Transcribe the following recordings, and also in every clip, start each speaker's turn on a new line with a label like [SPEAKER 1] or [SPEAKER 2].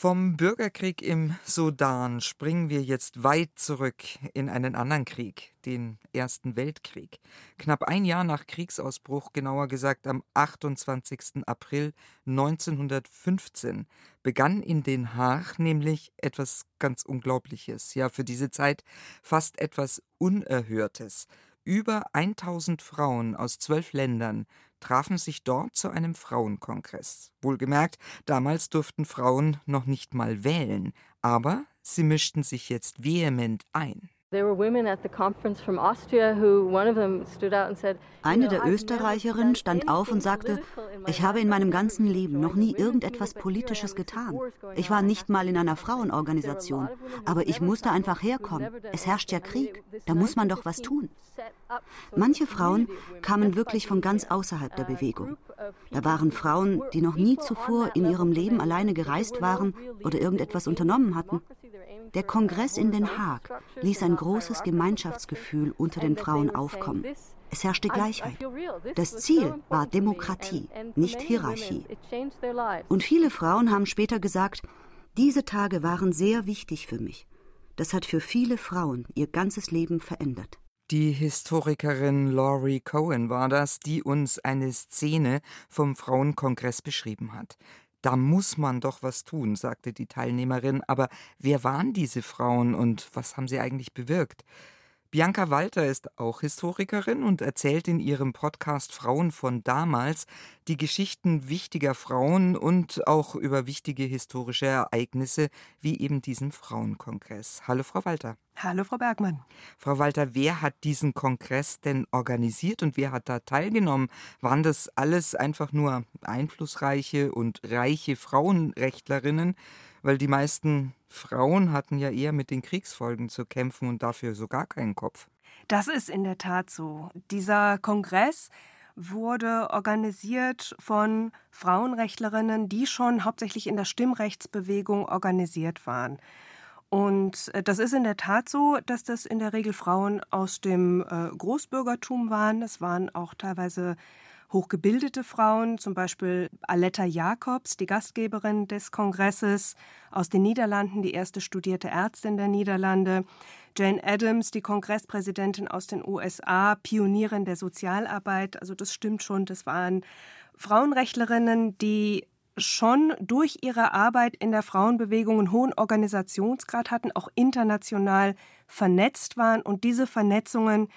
[SPEAKER 1] Vom Bürgerkrieg im Sudan springen wir jetzt weit zurück in einen anderen Krieg, den Ersten Weltkrieg. Knapp ein Jahr nach Kriegsausbruch, genauer gesagt am 28. April 1915, begann in Den Haag nämlich etwas ganz Unglaubliches, ja für diese Zeit fast etwas Unerhörtes. Über 1000 Frauen aus zwölf Ländern trafen sich dort zu einem Frauenkongress. Wohlgemerkt, damals durften Frauen noch nicht mal wählen, aber sie mischten sich jetzt vehement ein.
[SPEAKER 2] Eine der Österreicherinnen stand auf und sagte, ich habe in meinem ganzen Leben noch nie irgendetwas Politisches getan. Ich war nicht mal in einer Frauenorganisation, aber ich musste einfach herkommen. Es herrscht ja Krieg, da muss man doch was tun. Manche Frauen kamen wirklich von ganz außerhalb der Bewegung. Da waren Frauen, die noch nie zuvor in ihrem Leben alleine gereist waren oder irgendetwas unternommen hatten. Der Kongress in Den Haag ließ ein großes Gemeinschaftsgefühl unter den Frauen aufkommen. Es herrschte Gleichheit. Das Ziel war Demokratie, nicht Hierarchie. Und viele Frauen haben später gesagt, diese Tage waren sehr wichtig für mich. Das hat für viele Frauen ihr ganzes Leben verändert.
[SPEAKER 1] Die Historikerin Laurie Cohen war das, die uns eine Szene vom Frauenkongress beschrieben hat. Da muss man doch was tun, sagte die Teilnehmerin. Aber wer waren diese Frauen und was haben sie eigentlich bewirkt? Bianca Walter ist auch Historikerin und erzählt in ihrem Podcast Frauen von damals die Geschichten wichtiger Frauen und auch über wichtige historische Ereignisse wie eben diesen Frauenkongress. Hallo Frau Walter.
[SPEAKER 3] Hallo Frau Bergmann.
[SPEAKER 1] Frau Walter, wer hat diesen Kongress denn organisiert und wer hat da teilgenommen? Waren das alles einfach nur einflussreiche und reiche Frauenrechtlerinnen? Weil die meisten Frauen hatten ja eher mit den Kriegsfolgen zu kämpfen und dafür so gar keinen Kopf.
[SPEAKER 3] Das ist in der Tat so. Dieser Kongress wurde organisiert von Frauenrechtlerinnen, die schon hauptsächlich in der Stimmrechtsbewegung organisiert waren. Und äh, das ist in der Tat so, dass das in der Regel Frauen aus dem äh, Großbürgertum waren. Es waren auch teilweise hochgebildete Frauen, zum Beispiel Aletta Jacobs, die Gastgeberin des Kongresses aus den Niederlanden, die erste studierte Ärztin der Niederlande, Jane Addams, die Kongresspräsidentin aus den USA, Pionierin der Sozialarbeit. Also das stimmt schon, das waren Frauenrechtlerinnen, die schon durch ihre Arbeit in der Frauenbewegung einen hohen Organisationsgrad hatten, auch international vernetzt waren und diese Vernetzungen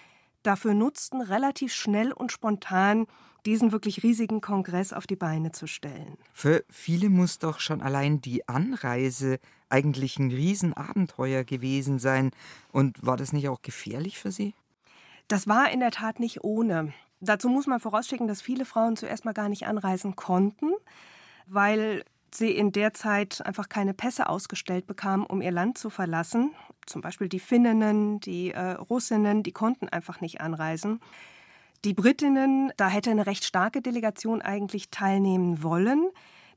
[SPEAKER 3] dafür nutzten, relativ schnell und spontan diesen wirklich riesigen Kongress auf die Beine zu stellen.
[SPEAKER 1] Für viele muss doch schon allein die Anreise eigentlich ein Riesenabenteuer gewesen sein. Und war das nicht auch gefährlich für Sie?
[SPEAKER 3] Das war in der Tat nicht ohne. Dazu muss man vorausschicken, dass viele Frauen zuerst mal gar nicht anreisen konnten, weil sie in der Zeit einfach keine Pässe ausgestellt bekamen, um ihr Land zu verlassen. Zum Beispiel die Finninnen, die äh, Russinnen, die konnten einfach nicht anreisen. Die Britinnen, da hätte eine recht starke Delegation eigentlich teilnehmen wollen.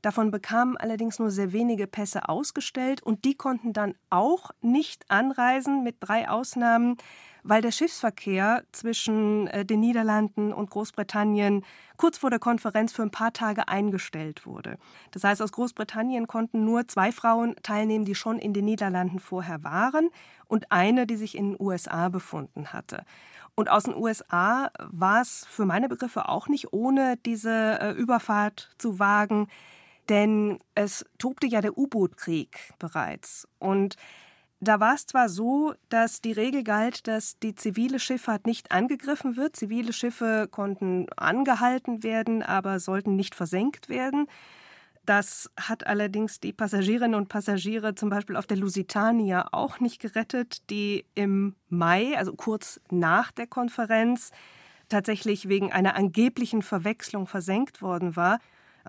[SPEAKER 3] Davon bekamen allerdings nur sehr wenige Pässe ausgestellt und die konnten dann auch nicht anreisen, mit drei Ausnahmen, weil der Schiffsverkehr zwischen äh, den Niederlanden und Großbritannien kurz vor der Konferenz für ein paar Tage eingestellt wurde. Das heißt, aus Großbritannien konnten nur zwei Frauen teilnehmen, die schon in den Niederlanden vorher waren und eine, die sich in den USA befunden hatte. Und aus den USA war es für meine Begriffe auch nicht ohne diese äh, Überfahrt zu wagen, denn es tobte ja der U-Boot-Krieg bereits. Und da war es zwar so, dass die Regel galt, dass die zivile Schifffahrt nicht angegriffen wird. Zivile Schiffe konnten angehalten werden, aber sollten nicht versenkt werden. Das hat allerdings die Passagierinnen und Passagiere zum Beispiel auf der Lusitania auch nicht gerettet, die im Mai, also kurz nach der Konferenz, tatsächlich wegen einer angeblichen Verwechslung versenkt worden war.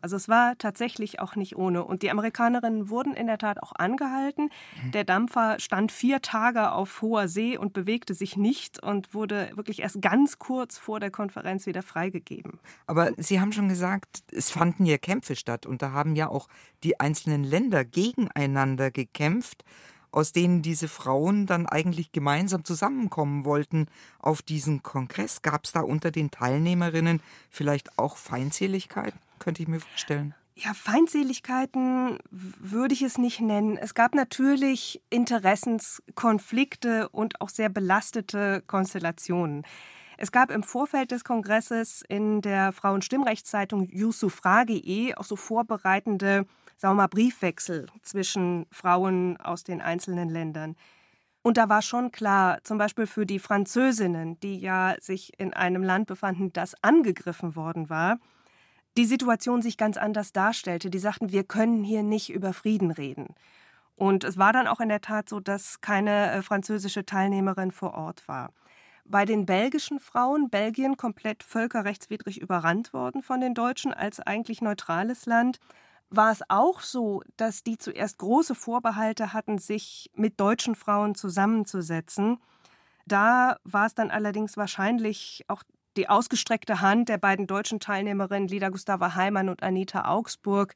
[SPEAKER 3] Also es war tatsächlich auch nicht ohne. Und die Amerikanerinnen wurden in der Tat auch angehalten. Mhm. Der Dampfer stand vier Tage auf hoher See und bewegte sich nicht und wurde wirklich erst ganz kurz vor der Konferenz wieder freigegeben.
[SPEAKER 1] Aber Sie haben schon gesagt, es fanden ja Kämpfe statt und da haben ja auch die einzelnen Länder gegeneinander gekämpft. aus denen diese Frauen dann eigentlich gemeinsam zusammenkommen wollten auf diesen Kongress. Gab es da unter den Teilnehmerinnen vielleicht auch Feindseligkeiten, könnte ich mir vorstellen?
[SPEAKER 3] Ja, Feindseligkeiten würde ich es nicht nennen. Es gab natürlich Interessenskonflikte und auch sehr belastete Konstellationen. Es gab im Vorfeld des Kongresses in der Frauenstimmrechtszeitung Yusufragi auch so vorbereitende, sagen wir mal, Briefwechsel zwischen Frauen aus den einzelnen Ländern. Und da war schon klar, zum Beispiel für die Französinnen, die ja sich in einem Land befanden, das angegriffen worden war, die Situation sich ganz anders darstellte. Die sagten, wir können hier nicht über Frieden reden. Und es war dann auch in der Tat so, dass keine äh, französische Teilnehmerin vor Ort war. Bei den belgischen Frauen, Belgien komplett völkerrechtswidrig überrannt worden von den Deutschen als eigentlich neutrales Land, war es auch so, dass die zuerst große Vorbehalte hatten, sich mit deutschen Frauen zusammenzusetzen. Da war es dann allerdings wahrscheinlich auch die ausgestreckte Hand der beiden deutschen Teilnehmerinnen Lida Gustava Heimann und Anita Augsburg,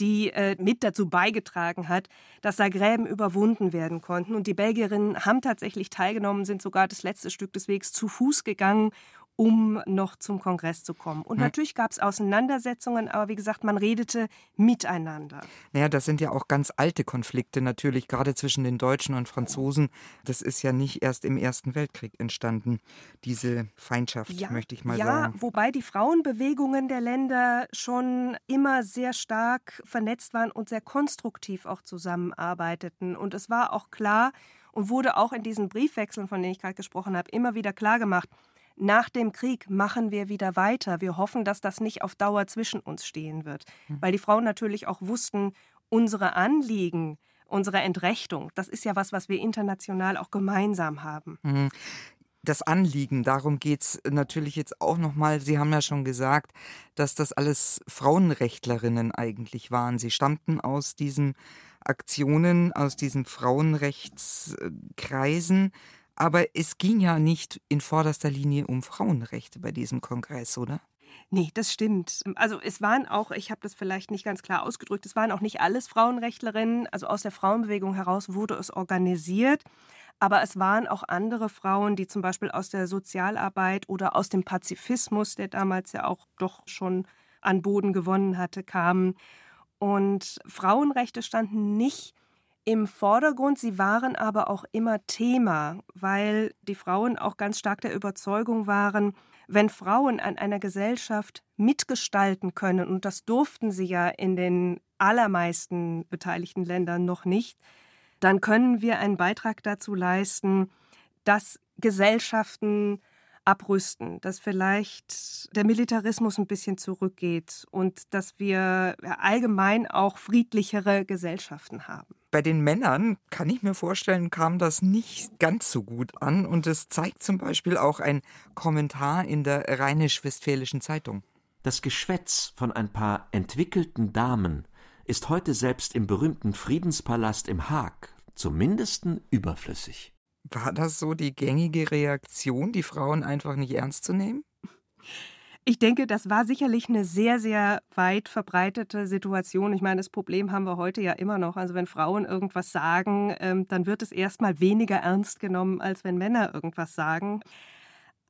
[SPEAKER 3] die äh, mit dazu beigetragen hat, dass da Gräben überwunden werden konnten. Und die Belgierinnen haben tatsächlich teilgenommen, sind sogar das letzte Stück des Wegs zu Fuß gegangen um noch zum Kongress zu kommen. Und natürlich gab es Auseinandersetzungen, aber wie gesagt, man redete miteinander.
[SPEAKER 1] Naja, das sind ja auch ganz alte Konflikte natürlich, gerade zwischen den Deutschen und Franzosen. Das ist ja nicht erst im Ersten Weltkrieg entstanden, diese Feindschaft, ja, möchte ich mal
[SPEAKER 3] ja,
[SPEAKER 1] sagen.
[SPEAKER 3] Ja, wobei die Frauenbewegungen der Länder schon immer sehr stark vernetzt waren und sehr konstruktiv auch zusammenarbeiteten. Und es war auch klar und wurde auch in diesen Briefwechseln, von denen ich gerade gesprochen habe, immer wieder klar gemacht, nach dem Krieg machen wir wieder weiter. Wir hoffen, dass das nicht auf Dauer zwischen uns stehen wird. Hm. Weil die Frauen natürlich auch wussten, unsere Anliegen, unsere Entrechtung, das ist ja was, was wir international auch gemeinsam haben.
[SPEAKER 1] Mhm. Das Anliegen, darum geht es natürlich jetzt auch nochmal. Sie haben ja schon gesagt, dass das alles Frauenrechtlerinnen eigentlich waren. Sie stammten aus diesen Aktionen, aus diesen Frauenrechtskreisen. Aber es ging ja nicht in vorderster Linie um Frauenrechte bei diesem Kongress, oder?
[SPEAKER 3] Nee, das stimmt. Also es waren auch, ich habe das vielleicht nicht ganz klar ausgedrückt, es waren auch nicht alles Frauenrechtlerinnen. Also aus der Frauenbewegung heraus wurde es organisiert. Aber es waren auch andere Frauen, die zum Beispiel aus der Sozialarbeit oder aus dem Pazifismus, der damals ja auch doch schon an Boden gewonnen hatte, kamen. Und Frauenrechte standen nicht im Vordergrund, sie waren aber auch immer Thema, weil die Frauen auch ganz stark der Überzeugung waren, wenn Frauen an einer Gesellschaft mitgestalten können, und das durften sie ja in den allermeisten beteiligten Ländern noch nicht, dann können wir einen Beitrag dazu leisten, dass Gesellschaften abrüsten, dass vielleicht der Militarismus ein bisschen zurückgeht und dass wir allgemein auch friedlichere Gesellschaften haben.
[SPEAKER 1] Bei den Männern, kann ich mir vorstellen, kam das nicht ganz so gut an und es zeigt zum Beispiel auch ein Kommentar in der Rheinisch-Westfälischen Zeitung.
[SPEAKER 4] Das Geschwätz von ein paar entwickelten Damen ist heute selbst im berühmten Friedenspalast im Haag zumindest überflüssig.
[SPEAKER 1] War das so die gängige Reaktion, die Frauen einfach nicht ernst zu nehmen?
[SPEAKER 3] Ich denke, das war sicherlich eine sehr, sehr weit verbreitete Situation. Ich meine, das Problem haben wir heute ja immer noch. Also wenn Frauen irgendwas sagen, ähm, dann wird es erstmal weniger ernst genommen, als wenn Männer irgendwas sagen.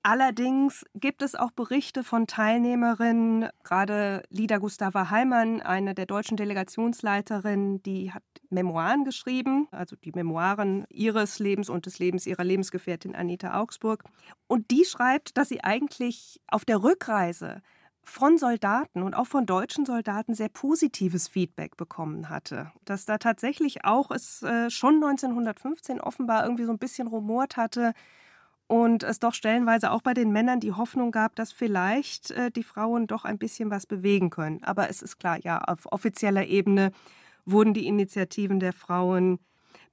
[SPEAKER 3] Allerdings gibt es auch Berichte von Teilnehmerinnen, gerade Lida Gustava Heimann, eine der deutschen Delegationsleiterinnen, die hat Memoiren geschrieben, also die Memoiren ihres Lebens und des Lebens ihrer Lebensgefährtin Anita Augsburg. Und die schreibt, dass sie eigentlich auf der Rückreise von Soldaten und auch von deutschen Soldaten sehr positives Feedback bekommen hatte. Dass da tatsächlich auch es äh, schon 1915 offenbar irgendwie so ein bisschen rumort hatte, und es doch stellenweise auch bei den Männern die Hoffnung gab, dass vielleicht äh, die Frauen doch ein bisschen was bewegen können. Aber es ist klar, ja, auf offizieller Ebene wurden die Initiativen der Frauen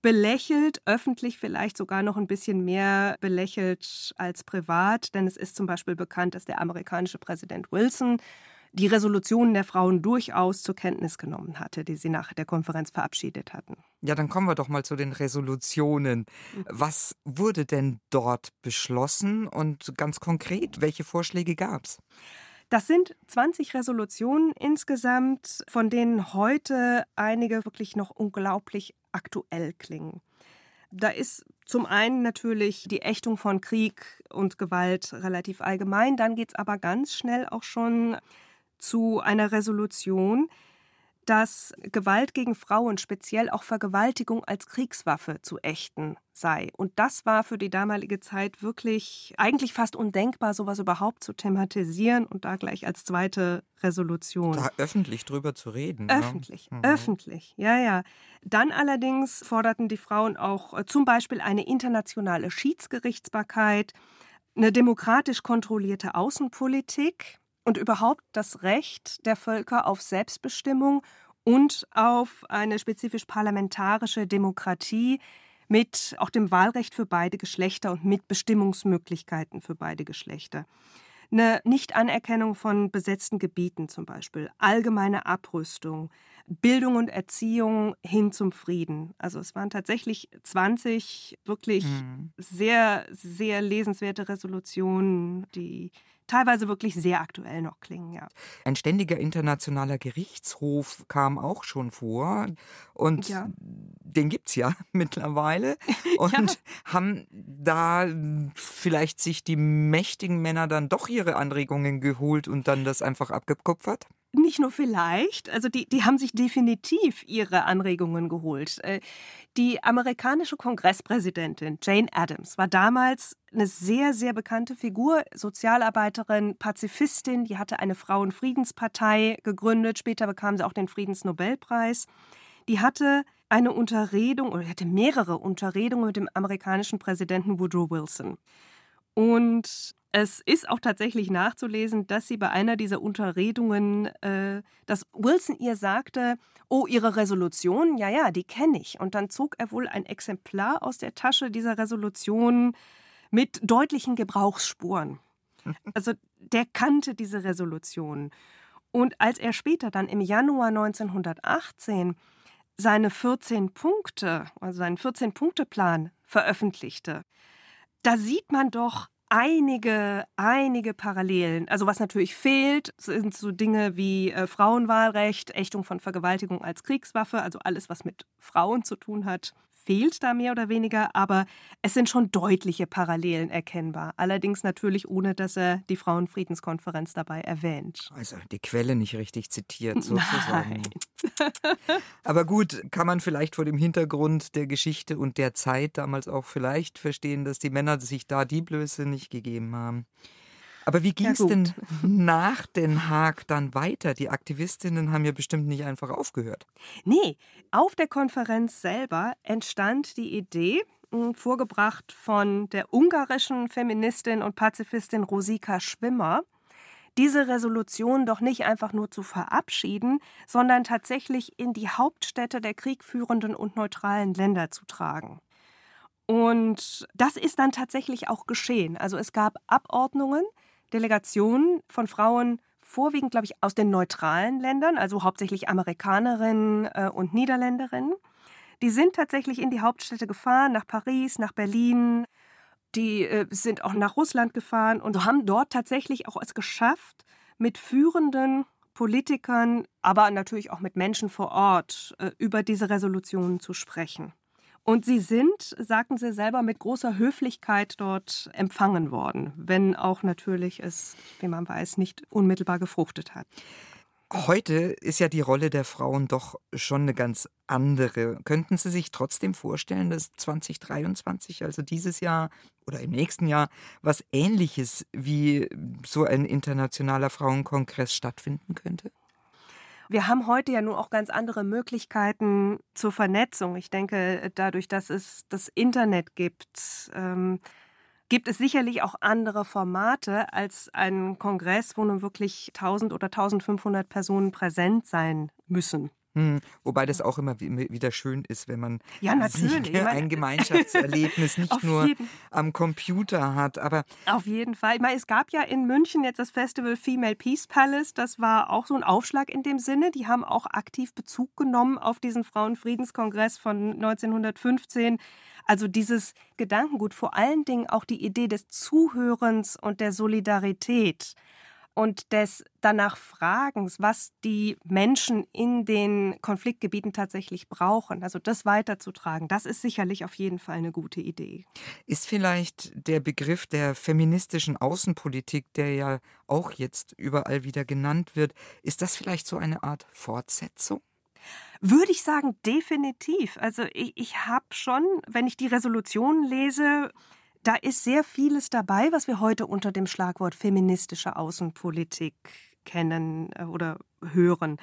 [SPEAKER 3] belächelt, öffentlich vielleicht sogar noch ein bisschen mehr belächelt als privat, denn es ist zum Beispiel bekannt, dass der amerikanische Präsident Wilson die Resolutionen der Frauen durchaus zur Kenntnis genommen hatte, die sie nach der Konferenz verabschiedet hatten.
[SPEAKER 1] Ja, dann kommen wir doch mal zu den Resolutionen. Mhm. Was wurde denn dort beschlossen und ganz konkret, welche Vorschläge gab es?
[SPEAKER 3] Das sind 20 Resolutionen insgesamt, von denen heute einige wirklich noch unglaublich aktuell klingen. Da ist zum einen natürlich die Ächtung von Krieg und Gewalt relativ allgemein, dann geht es aber ganz schnell auch schon zu einer Resolution, dass Gewalt gegen Frauen, speziell auch Vergewaltigung als Kriegswaffe zu ächten sei. Und das war für die damalige Zeit wirklich eigentlich fast undenkbar, sowas überhaupt zu thematisieren und da gleich als zweite Resolution.
[SPEAKER 1] Da öffentlich drüber zu reden.
[SPEAKER 3] Öffentlich, ja. mhm. öffentlich, ja, ja. Dann allerdings forderten die Frauen auch äh, zum Beispiel eine internationale Schiedsgerichtsbarkeit, eine demokratisch kontrollierte Außenpolitik, und überhaupt das Recht der Völker auf Selbstbestimmung und auf eine spezifisch parlamentarische Demokratie mit auch dem Wahlrecht für beide Geschlechter und mit Bestimmungsmöglichkeiten für beide Geschlechter. Eine Nichtanerkennung von besetzten Gebieten zum Beispiel, allgemeine Abrüstung, Bildung und Erziehung hin zum Frieden. Also es waren tatsächlich 20 wirklich mhm. sehr, sehr lesenswerte Resolutionen, die teilweise wirklich sehr aktuell noch klingen, ja.
[SPEAKER 1] Ein ständiger internationaler Gerichtshof kam auch schon vor und ja. den gibt es ja mittlerweile und ja. haben da vielleicht sich die mächtigen Männer dann doch ihre Anregungen geholt und dann das einfach abgekupfert?
[SPEAKER 3] Nicht nur vielleicht, also die, die haben sich definitiv ihre Anregungen geholt. Äh, die amerikanische Kongresspräsidentin Jane Addams war damals eine sehr, sehr bekannte Figur, Sozialarbeiterin, Pazifistin, die hatte eine Frauenfriedenspartei gegründet, später bekam sie auch den Friedensnobelpreis. Die hatte eine Unterredung oder hatte mehrere Unterredungen mit dem amerikanischen Präsidenten Woodrow Wilson. Und es ist auch tatsächlich nachzulesen, dass sie bei einer dieser Unterredungen, äh, dass Wilson ihr sagte, oh, Ihre Resolution, ja, ja, die kenne ich. Und dann zog er wohl ein Exemplar aus der Tasche dieser Resolution mit deutlichen Gebrauchsspuren. Also der kannte diese Resolution. Und als er später dann im Januar 1918 seine 14 Punkte, also seinen 14-Punkte-Plan veröffentlichte, da sieht man doch, einige, einige Parallelen. Also was natürlich fehlt, sind so Dinge wie äh, Frauenwahlrecht, Ächtung von Vergewaltigung als Kriegswaffe, also alles, was mit Frauen zu tun hat fehlt da mehr oder weniger, aber es sind schon deutliche Parallelen erkennbar. Allerdings natürlich ohne, dass er die Frauenfriedenskonferenz dabei erwähnt.
[SPEAKER 1] Also die Quelle nicht richtig zitiert sozusagen. Nein. aber gut, kann man vielleicht vor dem Hintergrund der Geschichte und der Zeit damals auch vielleicht verstehen, dass die Männer sich da die Blöße nicht gegeben haben. Aber wie ging es ja, denn nach Den Haag dann weiter? Die Aktivistinnen haben ja bestimmt nicht einfach aufgehört.
[SPEAKER 3] Nee, auf der Konferenz selber entstand die Idee, hm, vorgebracht von der ungarischen Feministin und Pazifistin Rosika Schwimmer, diese Resolution doch nicht einfach nur zu verabschieden, sondern tatsächlich in die Hauptstädte der kriegführenden und neutralen Länder zu tragen. Und das ist dann tatsächlich auch geschehen. Also es gab Abordnungen, Delegationen von Frauen, vorwiegend, glaube ich, aus den neutralen Ländern, also hauptsächlich Amerikanerinnen äh, und Niederländerinnen. Die sind tatsächlich in die Hauptstädte gefahren, nach Paris, nach Berlin. Die äh, sind auch nach Russland gefahren und haben dort tatsächlich auch es geschafft, mit führenden Politikern, aber natürlich auch mit Menschen vor Ort äh, über diese Resolutionen zu sprechen. Und sie sind, sagten sie selber, mit großer Höflichkeit dort empfangen worden, wenn auch natürlich es, wie man weiß, nicht unmittelbar gefruchtet hat.
[SPEAKER 1] Heute ist ja die Rolle der Frauen doch schon eine ganz andere. Könnten Sie sich trotzdem vorstellen, dass 2023, also dieses Jahr oder im nächsten Jahr, was Ähnliches wie so ein internationaler Frauenkongress stattfinden könnte?
[SPEAKER 3] Wir haben heute ja nun auch ganz andere Möglichkeiten zur Vernetzung. Ich denke, dadurch, dass es das Internet gibt, ähm, gibt es sicherlich auch andere Formate als ein Kongress, wo nun wirklich 1000 oder 1500 Personen präsent sein müssen.
[SPEAKER 1] Hm, wobei das auch immer wieder schön ist, wenn man
[SPEAKER 3] ja, natürlich.
[SPEAKER 1] ein Gemeinschaftserlebnis nicht nur am Computer hat. Aber
[SPEAKER 3] auf jeden Fall. Ich meine, es gab ja in München jetzt das Festival Female Peace Palace. Das war auch so ein Aufschlag in dem Sinne. Die haben auch aktiv Bezug genommen auf diesen Frauenfriedenskongress von 1915. Also dieses Gedankengut, vor allen Dingen auch die Idee des Zuhörens und der Solidarität und des danach Fragens, was die Menschen in den Konfliktgebieten tatsächlich brauchen. Also das weiterzutragen, das ist sicherlich auf jeden Fall eine gute Idee.
[SPEAKER 1] Ist vielleicht der Begriff der feministischen Außenpolitik, der ja auch jetzt überall wieder genannt wird, ist das vielleicht so eine Art Fortsetzung?
[SPEAKER 3] Würde ich sagen, definitiv. Also ich, ich habe schon, wenn ich die Resolution lese, da ist sehr vieles dabei, was wir heute unter dem Schlagwort feministische Außenpolitik kennen äh, oder hören.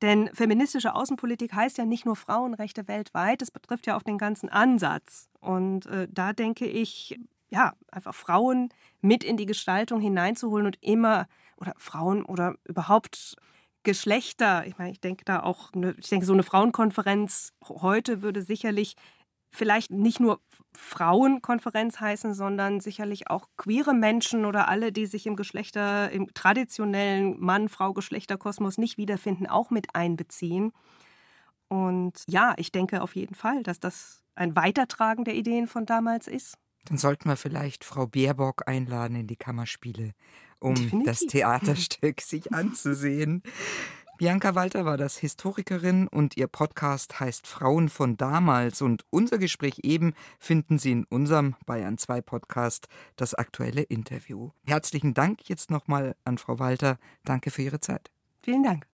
[SPEAKER 3] Denn feministische Außenpolitik heißt ja nicht nur Frauenrechte weltweit, es betrifft ja auch den ganzen Ansatz. Und äh, da denke ich, ja, einfach Frauen mit in die Gestaltung hineinzuholen und immer, oder Frauen oder überhaupt Geschlechter, ich meine, ich denke da auch, ich denke, so eine Frauenkonferenz heute würde sicherlich vielleicht nicht nur Frauenkonferenz heißen, sondern sicherlich auch queere Menschen oder alle, die sich im Geschlechter, im traditionellen Mann-Frau-Geschlechterkosmos nicht wiederfinden, auch mit einbeziehen. Und ja, ich denke auf jeden Fall, dass das ein Weitertragen der Ideen von damals ist.
[SPEAKER 1] Dann sollten wir vielleicht Frau Baerbock einladen in die Kammerspiele, um Definitiv. das Theaterstück sich anzusehen. Bianca Walter war das Historikerin und ihr Podcast heißt Frauen von damals und unser Gespräch eben finden Sie in unserem Bayern 2 Podcast das aktuelle Interview. Herzlichen Dank jetzt nochmal an Frau Walter. Danke für Ihre Zeit.
[SPEAKER 3] Vielen Dank.